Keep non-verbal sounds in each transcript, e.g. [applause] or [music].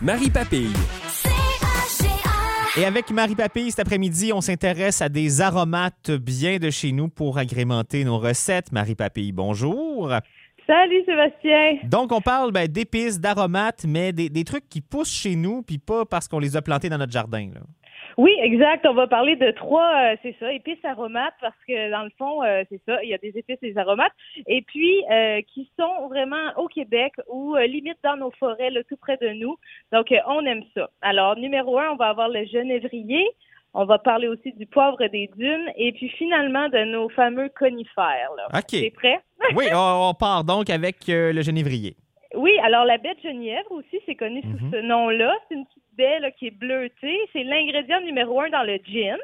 Marie Papille. Et avec Marie Papille, cet après-midi, on s'intéresse à des aromates bien de chez nous pour agrémenter nos recettes. Marie Papille, bonjour. Salut Sébastien. Donc, on parle ben, d'épices, d'aromates, mais des, des trucs qui poussent chez nous, puis pas parce qu'on les a plantés dans notre jardin. Là. Oui, exact. On va parler de trois, euh, c'est ça, épices aromates, parce que dans le fond, euh, c'est ça, il y a des épices et des aromates, et puis euh, qui sont vraiment au Québec ou limite dans nos forêts, là, tout près de nous. Donc, on aime ça. Alors, numéro un, on va avoir le genévrier. On va parler aussi du poivre des dunes et puis finalement de nos fameux conifères. Là. OK. T'es prêt? oui, on, on part donc avec le genévrier. Oui, alors la baie de genièvre aussi, c'est connu sous Mhm. ce nom-là. C'est une petite baie là, qui est bleutée. C'est l'ingrédient numéro un dans le gin.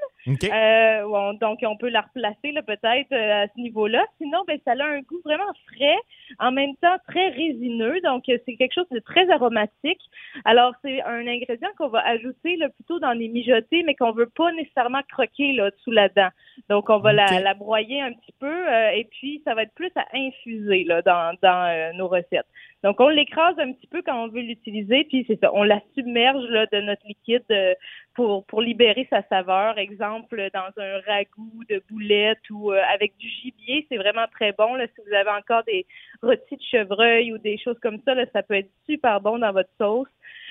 Euh, on- donc, on peut la replacer là, peut-être euh, à ce niveau-là. Sinon, ben, ça a un goût vraiment frais, en même temps très résineux. Donc, euh, c'est quelque chose de très aromatique. Alors, c'est un ingrédient qu'on va ajouter là, plutôt dans les mijotés, mais qu'on veut pas nécessairement croquer là, sous la dent. Donc, on va la, la broyer un petit peu euh, et puis ça va être plus à infuser là, dans, dans euh, nos recettes. Donc, on l'écrase un petit peu quand on veut l'utiliser, puis c'est ça, on la submerge là, de notre liquide euh, pour, pour libérer sa saveur. Exemple, dans un ragoût de boulettes ou euh, avec du gibier, c'est vraiment très bon. Là, si vous avez encore des rôtis de chevreuil ou des choses comme ça, là, ça peut être super bon dans votre sauce,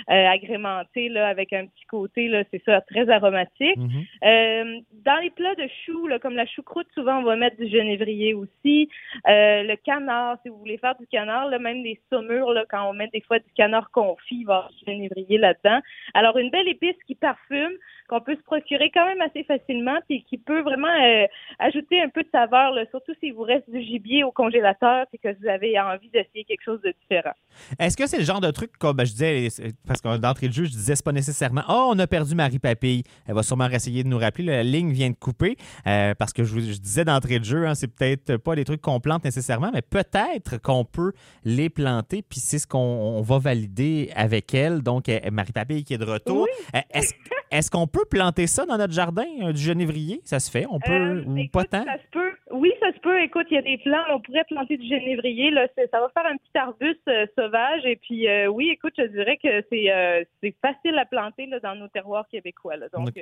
euh, agrémenté là, avec un petit côté, là, c'est ça, très aromatique. Mhm. Euh, dans les plats de choux, là, comme la choucroute, souvent on va mettre du genévrier aussi. Euh, le canard, si vous voulez faire du canard, là, même des saumures, là, quand on met des fois du canard confit, il va y avoir du genévrier là-dedans. Alors une belle épice qui parfume, qu'on peut se procurer quand même assez facilement, puis qui peut vraiment euh, ajouter un peu de saveur, là, surtout s'il vous reste du gibier au congélateur, puis que vous avez envie d'essayer quelque chose de différent. Est-ce que c'est le genre de truc, comme ben, je disais, parce que d'entrée de jeu, je disais, c'est pas nécessairement, oh, on a perdu Marie Papille. Elle va sûrement essayer de nous rappeler, la ligne vient de couper, euh, parce que je, disais d'entrée de jeu, hein, c'est peut-être pas des trucs qu'on plante nécessairement, mais peut-être qu'on peut les planter, puis c'est ce qu'on on va valider avec elle. Donc, euh, Marie Papille qui est de retour. Euh, Est-ce qu'on peut planter ça dans notre jardin, du genévrier? Ça se fait? On peut, Euh, ou écoute, pas tant? Ça se peut. Oui, ça se peut. Écoute, il y a des plants. On pourrait planter du genévrier. Là, ça va faire un petit arbuste euh, sauvage. Et puis, euh, oui, écoute, je dirais que c'est euh, c'est facile à planter là, dans nos terroirs québécois. là. Donc,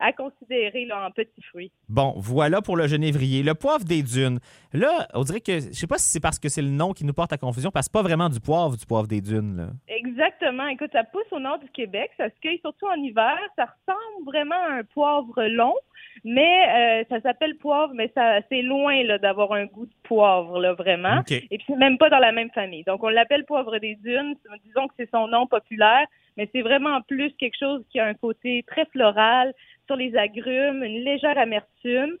à considérer là, en petits fruits. Bon, voilà pour le genévrier. Le poivre des dunes. Là, on dirait que, je sais pas si c'est parce que c'est le nom qui nous porte à confusion, parce que pas vraiment du poivre, du poivre des dunes. Là. Exactement. Écoute, ça pousse au nord du Québec. Ça se cueille surtout en hiver. Ça ressemble vraiment à un poivre long, mais euh, ça s'appelle poivre, mais ça c'est loin là, d'avoir un goût de poivre, là, vraiment. Et puis c'est même pas dans la même famille. Donc on l'appelle poivre des dunes. Disons que c'est son nom populaire, mais c'est vraiment plus quelque chose qui a un côté très floral sur les agrumes, une légère amertume.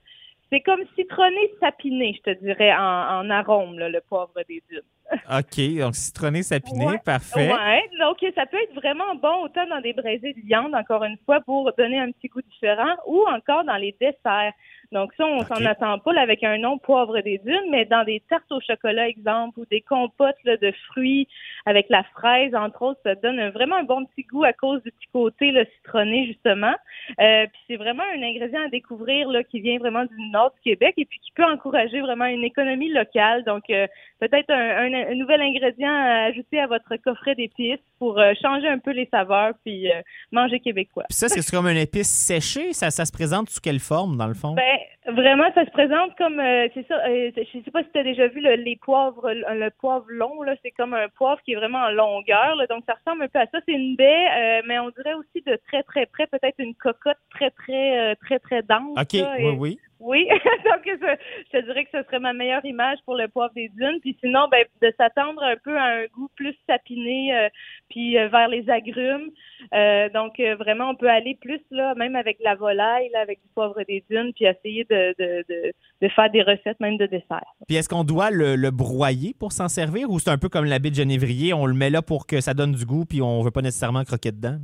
C'est comme citronné sapiné, je te dirais, en, en arôme, là, le poivre des dunes. [laughs] OK, donc citronné, sapiné, Ouais. parfait. Ouais, donc ça peut être vraiment bon autant dans des braisés de viande, encore une fois, pour donner un petit goût différent, ou encore dans les desserts. Donc ça, on s'en attend pas là, avec un nom poivre des dunes, mais dans des tartes au chocolat, exemple, ou des compotes là, de fruits avec la fraise, entre autres, ça donne un- vraiment un bon petit goût à cause du petit côté là, citronné, justement. Euh, puis c'est vraiment un ingrédient à découvrir là, qui vient vraiment du nord du Québec et puis qui peut encourager vraiment une économie locale. Donc euh, peut-être un, un- un nouvel ingrédient à ajouter à votre coffret d'épices pour euh, changer un peu les saveurs puis euh, manger québécois. Puis ça, c'est comme une épice séchée. Ça, ça se présente sous quelle forme, dans le fond? Ben, vraiment, ça se présente comme, euh, c'est ça, euh, je sais pas si tu as déjà vu le- les poivres, le, le poivre long, là, c'est comme un poivre qui est vraiment en longueur, là, donc ça ressemble un peu à ça. C'est une baie, euh, mais on dirait aussi de très, très près, peut-être une cocotte très, très, très, très dense. OK, là, oui, et- oui. Oui, [laughs] donc je, dirais que ce serait ma meilleure image pour le poivre des dunes. Puis sinon, ben, de s'attendre un peu à un goût plus sapiné, euh, puis euh, vers les agrumes. Euh, donc vraiment, on peut aller plus là, même avec la volaille, là, avec du poivre des dunes, puis essayer de, de, de, faire des recettes même de dessert. Puis est-ce qu'on doit le, le broyer pour s'en servir ou c'est un peu comme la baie de genévrier, on le met là pour que ça donne du goût puis on veut pas nécessairement croquer dedans?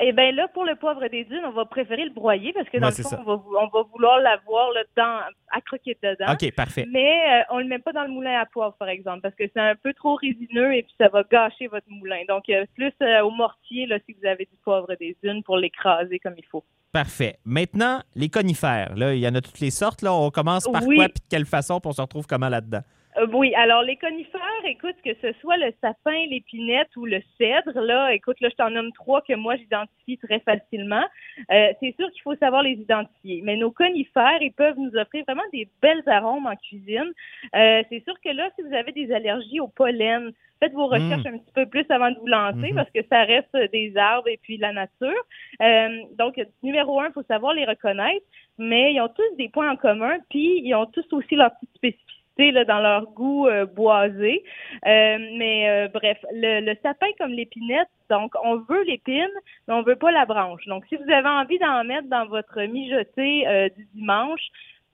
Eh bien là, pour le poivre des dunes, on va préférer le broyer parce que dans Ouais, le fond, on va, on va vouloir l'avoir là, dans, à croquer dedans. OK, parfait. Mais euh, on le met pas dans le moulin à poivre, par exemple, parce que c'est un peu trop résineux et puis ça va gâcher votre moulin. Donc, euh, plus euh, au mortier, là, si vous avez du poivre des dunes pour l'écraser comme il faut. Parfait. Maintenant, les conifères. Là, il y en a toutes les sortes. Là. On commence par Oui. quoi puis de quelle façon puis on se retrouve comment là-dedans? Euh, oui, alors les conifères, écoute, que ce soit le sapin, l'épinette ou le cèdre, là, écoute, là, je t'en nomme trois que moi j'identifie très facilement. Euh, c'est sûr qu'il faut savoir les identifier. Mais nos conifères, ils peuvent nous offrir vraiment des belles arômes en cuisine. Euh, c'est sûr que là, si vous avez des allergies au pollen, faites vos recherches un petit peu plus avant de vous lancer Mhm. parce que ça reste des arbres et puis la nature. Euh, donc, numéro un, il faut savoir les reconnaître, mais ils ont tous des points en commun, puis ils ont tous aussi leur petite spécificité là, dans leur goût euh, boisé. Euh, mais euh, bref, le, sapin comme l'épinette, donc on veut l'épine, mais on veut pas la branche. Donc, si vous avez envie d'en mettre dans votre mijoté du dimanche,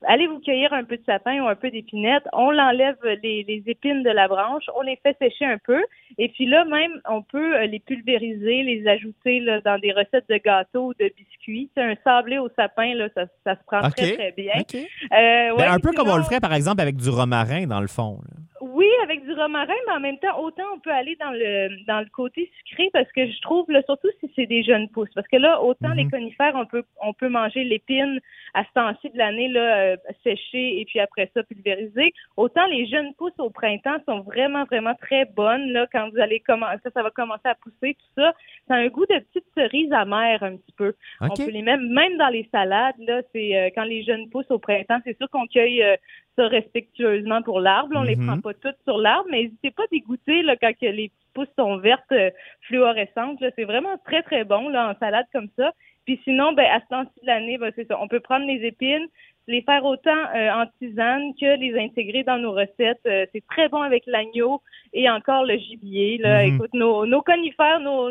allez vous cueillir un peu de sapin ou un peu d'épinette. On l'enlève les, les épines de la branche, on les fait sécher un peu, et puis là même on peut euh, les pulvériser, les ajouter là, dans des recettes de gâteaux ou de biscuits. C'est un sablé au sapin là, ça, ça se prend très très bien. Euh, Ben, un peu comme on le ferait, par exemple, avec du romarin, dans le fond. là. Oui, avec du romarin, mais en même temps, autant on peut aller dans le dans le côté sucré parce que je trouve, là, surtout si c'est des jeunes pousses, parce que là, autant Mhm. les conifères, on peut on peut manger l'épine à ce temps-ci de l'année là, euh, séchée et puis après ça pulvérisée. Autant les jeunes pousses au printemps sont vraiment vraiment très bonnes là quand vous allez commencer, ça va commencer à pousser tout ça. Ça a un goût de petite cerise amère un petit peu. On peut les mettre même dans les salades. Là, c'est euh, quand les jeunes poussent au printemps, c'est sûr qu'on cueille euh, ça respectueusement pour l'arbre. On les Mhm. prend pas toutes sur l'arbre, mais n'hésitez pas à dégoûter là, quand les petites pousses sont vertes, euh, fluorescentes. C'est vraiment très très bon là en salade comme ça. Puis sinon, ben à ce temps-ci de l'année, ben, c'est ça. On peut prendre les épines, les faire autant euh, en tisane que les intégrer dans nos recettes. Euh, c'est très bon avec l'agneau et encore le gibier. Là. Mhm. Écoute, nos, nos conifères, nos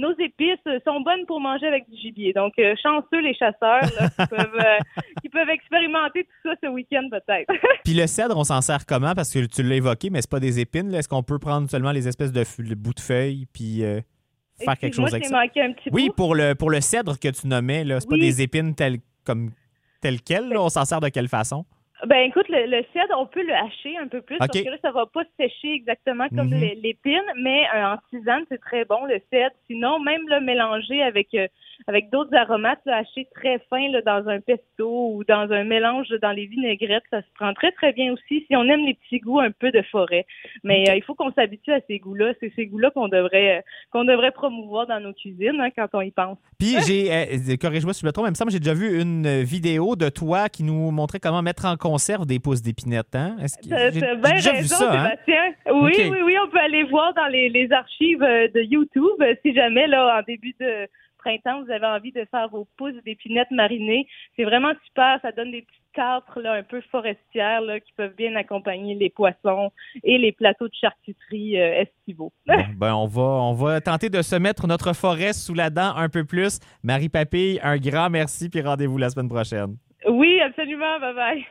nos épices sont bonnes pour manger avec du gibier. Donc, euh, chanceux les chasseurs là, qui, [laughs] peuvent, euh, qui peuvent expérimenter tout ça ce week-end peut-être. [laughs] Puis le cèdre, on s'en sert comment? Parce que tu l'as évoqué, mais c'est pas des épines. Est-ce qu'on peut prendre seulement les espèces de, bouts de feuilles puis euh, faire quelque chose avec ça? un petit Oui, bout. pour le, pour le cèdre que tu nommais, c'est pas Oui. des épines telles, comme, telles quelles. là. On s'en sert de quelle façon? Ben écoute, le, le cèdre, on peut le hacher un peu plus parce que là, ça va pas sécher exactement comme Mhm. les- l'épine, mais euh, en tisane, c'est très bon le cèdre. Sinon, même le mélanger avec euh, avec d'autres aromates, là, haché très fin là, dans un pesto ou dans un mélange dans les vinaigrettes, ça se prend très très bien aussi si on aime les petits goûts un peu de forêt. Mais euh, il faut qu'on s'habitue à ces goûts-là. C'est ces goûts-là qu'on devrait euh, qu'on devrait promouvoir dans nos cuisines hein, quand on y pense. Puis j'ai, euh, corrige-moi si je me trompe, il me semble que j'ai déjà vu une vidéo de toi qui nous montrait comment mettre en conserve des pousses d'épinettes. Hein? Est-ce que- j'ai, bien déjà vu raison, ça. Hein? Sébastien. Oui, oui, oui, on peut aller voir dans les, les archives de YouTube si jamais, là, en début de printemps, vous avez envie de faire vos pousses d'épinettes marinées. C'est vraiment super. Ça donne des petites câtres là, un peu forestières là, qui peuvent bien accompagner les poissons et les plateaux de charcuterie euh, estivaux. [laughs] Bon, ben on va, on va tenter de se mettre notre forêt sous la dent un peu plus. Marie Papille, un grand merci, puis rendez-vous la semaine prochaine. Oui, absolument. Bye bye.